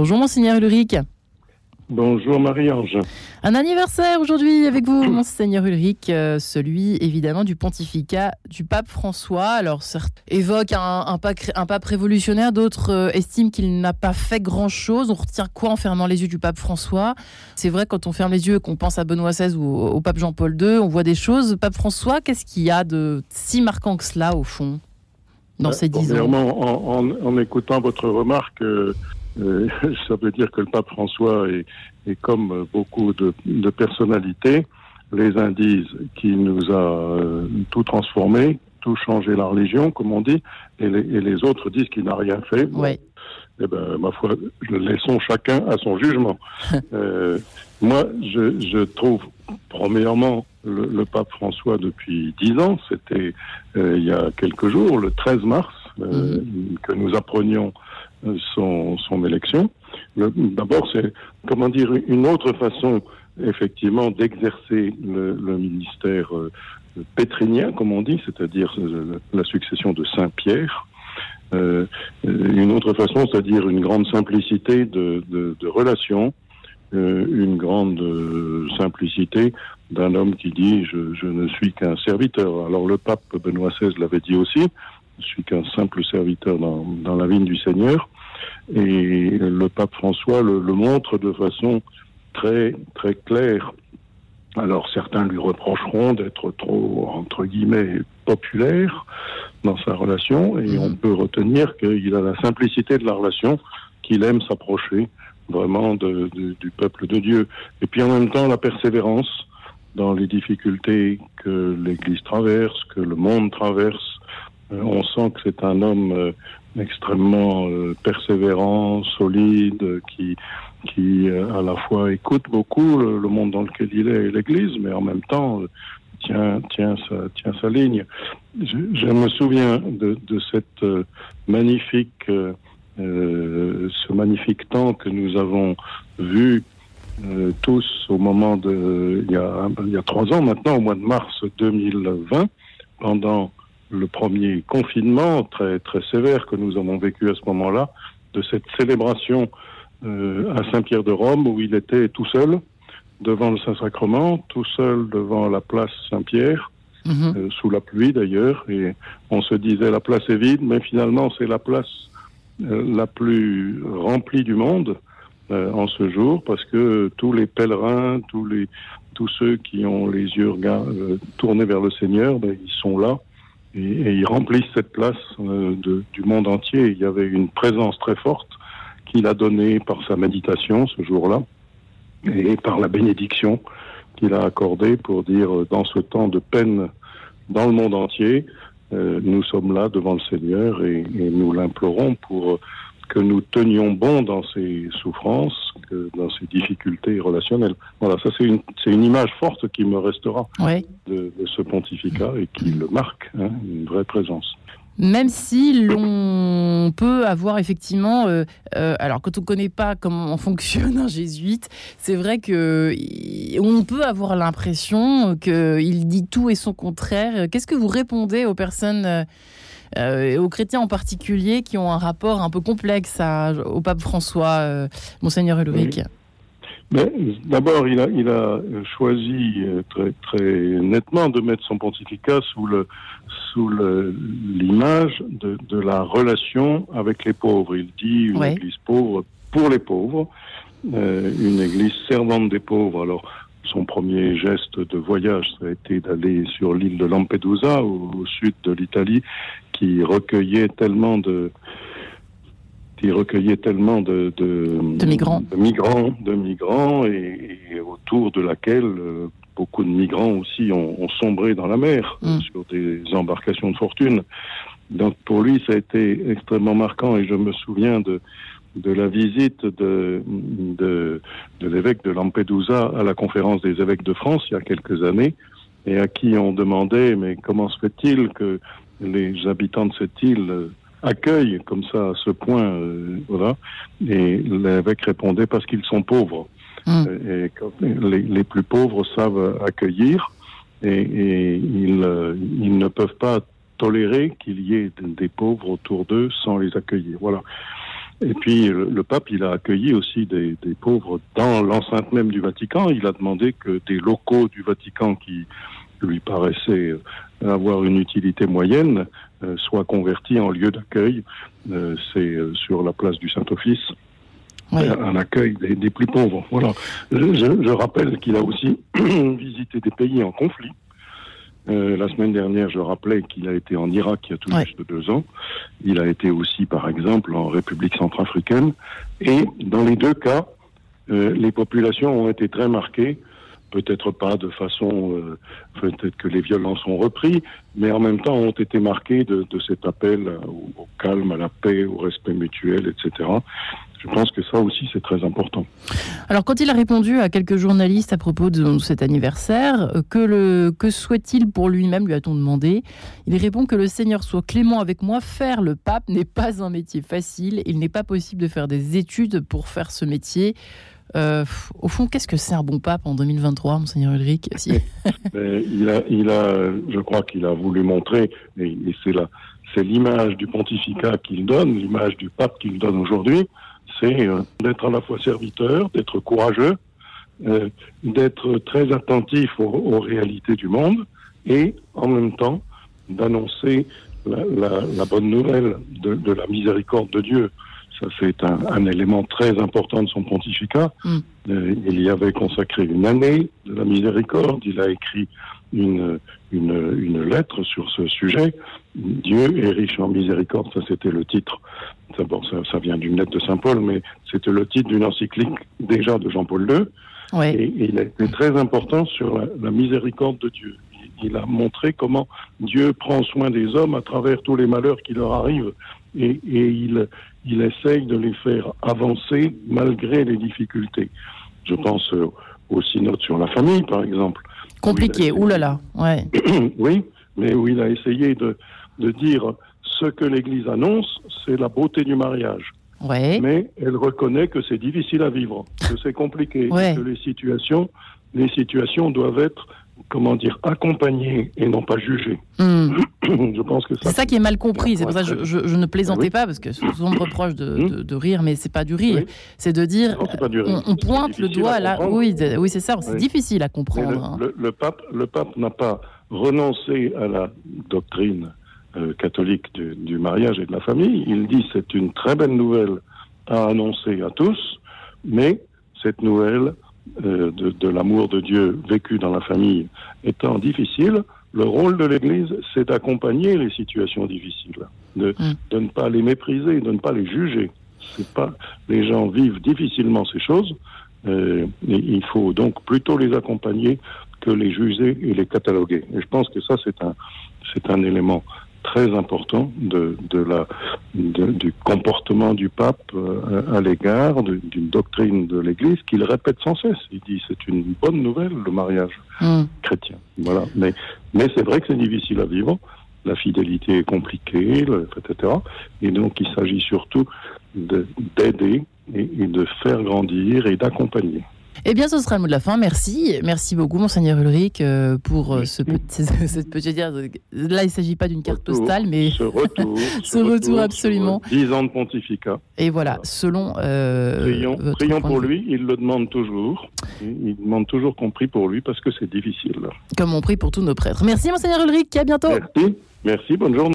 Bonjour Monseigneur Ulrich. Bonjour Marie-Ange. Un anniversaire aujourd'hui avec vous, Monseigneur Ulrich, euh, celui évidemment du pontificat du pape François. Alors, certes, évoque un, un, pape, révolutionnaire, d'autres euh, estiment qu'il n'a pas fait grand-chose. On retient quoi en fermant les yeux du pape François? C'est vrai, quand on ferme les yeux et qu'on pense à Benoît XVI ou au, pape Jean-Paul II, on voit des choses. Pape François, qu'est-ce qu'il y a de si marquant que cela, au fond, dans ces dix ans? en, en, écoutant votre remarque, euh, euh, ça veut dire que le pape François est, comme beaucoup de, personnalités. Les uns disent qu'il nous a euh, tout transformé, tout changé la religion, comme on dit, et les, autres disent qu'il n'a rien fait. Oui. Eh ben, ma foi, laissons chacun à son jugement. Euh, moi, je, trouve, premièrement, le, pape François depuis dix ans, c'était il y a quelques jours, le 13 mars, mhm. que nous apprenions son, son élection. D'abord, c'est, comment dire, une autre façon, effectivement, d'exercer le, le, ministère euh, pétrinien, comme on dit, c'est-à-dire euh, la succession de Saint-Pierre. Euh, une autre façon, c'est-à-dire une grande simplicité de, de, de relation, euh, une grande simplicité d'un homme qui dit je, je ne suis qu'un serviteur. Alors le pape Benoît XVI l'avait dit aussi, je suis qu'un simple serviteur dans, dans, la vigne du Seigneur. Et le pape François le, le, montre de façon très, très claire. Alors certains lui reprocheront d'être trop, entre guillemets, populaire dans sa relation, et mmh. on peut retenir qu'il a la simplicité de la relation, qu'il aime s'approcher vraiment de, de, du peuple de Dieu. Et puis en même temps, la persévérance dans les difficultés que l'Église traverse, que le monde traverse, on sent que c'est un homme euh, extrêmement euh, persévérant, solide, qui, qui à la fois écoute beaucoup le, monde dans lequel il est et l'Église, mais en même temps tient, tient, sa, tient sa ligne. Je, je me souviens de, de cette magnifique, euh, ce magnifique temps que nous avons vu euh, tous au moment de, il y, a, il y a trois ans maintenant, au mois de mars 2020, pendant le premier confinement très très sévère que nous avons vécu à ce moment-là, de cette célébration euh, à Saint-Pierre de Rome où il était tout seul devant le Saint-Sacrement, tout seul devant la place Saint-Pierre, mhm. euh, sous la pluie d'ailleurs, et on se disait la place est vide, mais finalement c'est la place euh, la plus remplie du monde euh, en ce jour parce que tous les pèlerins, tous les tous ceux qui ont les yeux euh, tournés vers le Seigneur, ben, ils sont là et, et, ils remplissent cette place euh, du monde entier. Il y avait une présence très forte qu'il a donnée par sa méditation ce jour-là et par la bénédiction qu'il a accordée pour dire euh, dans ce temps de peine dans le monde entier, euh, nous sommes là devant le Seigneur et nous l'implorons pour que nous tenions bon dans ces souffrances, que dans ces difficultés relationnelles. Voilà, ça c'est une, image forte qui me restera de, de, ce pontificat et qui le marque, hein, une vraie présence. Même si l'on peut avoir effectivement, euh, euh, alors quand on ne connaît pas comment fonctionne un jésuite, c'est vrai que on peut avoir l'impression qu'il dit tout et son contraire. Qu'est-ce que vous répondez aux personnes euh, euh, aux chrétiens en particulier qui ont un rapport un peu complexe à, au pape François, euh, monseigneur Ulrich D'abord, il a, il a choisi euh, très, très nettement de mettre son pontificat sous le sous l'image de, de, la relation avec les pauvres. Il dit une ouais. église pauvre pour les pauvres, euh, une église servante des pauvres. Alors, son premier geste de voyage, ça a été d'aller sur l'île de Lampedusa, au, au sud de l'Italie, qui recueillait tellement de qui recueillait tellement de, de, de migrants, de migrants, de migrants et, et autour de laquelle euh, beaucoup de migrants aussi ont, ont sombré dans la mer mm. sur des embarcations de fortune. Donc pour lui, ça a été extrêmement marquant et je me souviens de de la visite de, de, de l'évêque de Lampedusa à la conférence des évêques de France il y a quelques années, et à qui on demandait mais comment se fait-il que les habitants de cette île accueillent comme ça à ce point, euh, voilà. Et l'évêque répondait parce qu'ils sont pauvres. Mmh. Et les, les, plus pauvres savent accueillir et, et ils, euh, ils, ne peuvent pas tolérer qu'il y ait des pauvres autour d'eux sans les accueillir. Voilà. Et puis le, pape, il a accueilli aussi des, des pauvres dans l'enceinte même du Vatican. Il a demandé que des locaux du Vatican qui lui paraissaient avoir une utilité moyenne soient convertis en lieu d'accueil. C'est sur la place du Saint-Office un accueil des, plus pauvres. Voilà. Je, rappelle qu'il a aussi visité des pays en conflit. Euh, la semaine dernière, je rappelais qu'il a été en Irak il y a tout juste deux ans. Il a été aussi, par exemple, en République centrafricaine. Et dans les deux cas, euh, les populations ont été très marquées. Peut-être pas de façon, euh, peut-être que les violences ont repris, mais en même temps ont été marquées de, cet appel au, calme, à la paix, au respect mutuel, etc je pense que ça aussi c'est très important. Alors quand il a répondu à quelques journalistes à propos de cet anniversaire, euh, que, que souhaite-t-il pour lui-même, lui a-t-on demandé Il répond que le Seigneur soit clément avec moi, faire le pape n'est pas un métier facile, il n'est pas possible de faire des études pour faire ce métier. Euh, au fond, qu'est-ce que c'est un bon pape en 2023, monseigneur Ulrich il, a, il a, je crois qu'il a voulu montrer, et, et c'est c'est l'image du pontificat qu'il donne, l'image du pape qu'il donne aujourd'hui, c'est euh, d'être à la fois serviteur, d'être courageux, euh, d'être très attentif aux, réalités du monde et en même temps d'annoncer la, bonne nouvelle de, la miséricorde de Dieu. Ça, c'est un, élément très important de son pontificat. Mm. Euh, il y avait consacré une année de la miséricorde. Il a écrit une, une, une, lettre sur ce sujet. Dieu est riche en miséricorde, ça c'était le titre. Ça, ça, ça, vient d'une lettre de Saint Paul, mais c'était le titre d'une encyclique déjà de Jean-Paul II. Et, il a été très important sur la, miséricorde de Dieu. Il, a montré comment Dieu prend soin des hommes à travers tous les malheurs qui leur arrivent et, et il, il essaye de les faire avancer malgré les difficultés. Je pense au synode sur la famille, par exemple Compliqué, oulala, ouais. oui, mais où il a essayé de, de dire ce que l'Église annonce, c'est la beauté du mariage. Ouais. Mais elle reconnaît que c'est difficile à vivre, que c'est compliqué, que les situations, les situations doivent être comment dire, accompagner et non pas juger. Hmm. je pense que c'est ça qui est mal compris. C'est pour ça que je, ne plaisantais pas parce que souvent on me reproche de, de, rire, mais c'est pas du rire. C'est de dire, on, pointe le doigt là. Oui, oui, c'est ça. C'est difficile à comprendre. Hein. Le, pape, le pape n'a pas renoncé à la doctrine euh, catholique du, du, mariage et de la famille. Il dit c'est une très belle nouvelle à annoncer à tous, mais cette nouvelle euh, de, l'amour de Dieu vécu dans la famille étant difficile, le rôle de l'Église, c'est d'accompagner les situations difficiles, de, mm. de, ne pas les mépriser, de ne pas les juger. C'est pas les gens vivent difficilement ces choses, euh, et il faut donc plutôt les accompagner que les juger et les cataloguer. Et je pense que ça c'est un c'est un élément très important de, de la, du comportement du pape euh, à l'égard d'une doctrine de l'Église qu'il répète sans cesse. Il dit c'est une bonne nouvelle le mariage hmm. chrétien. Voilà. Mais, mais c'est vrai que c'est difficile à vivre. La fidélité est compliquée, etc. Et donc il s'agit surtout d'aider et de faire grandir et d'accompagner. Eh bien, ce sera le mot de la fin. Merci. Merci beaucoup, Monseigneur Ulrich, euh, pour euh, ce petit, cette petite. Là, il ne s'agit pas d'une carte postale, mais. Ce retour. ce, retour, absolument. Dix ans de pontificat. Et voilà, selon. Euh, prions, prions pour lui. Il le demande toujours. Il demande toujours qu'on prie pour lui parce que c'est difficile. Comme on prie pour tous nos prêtres. Merci, Monseigneur Ulrich. À bientôt. Merci. Merci. Bonne journée.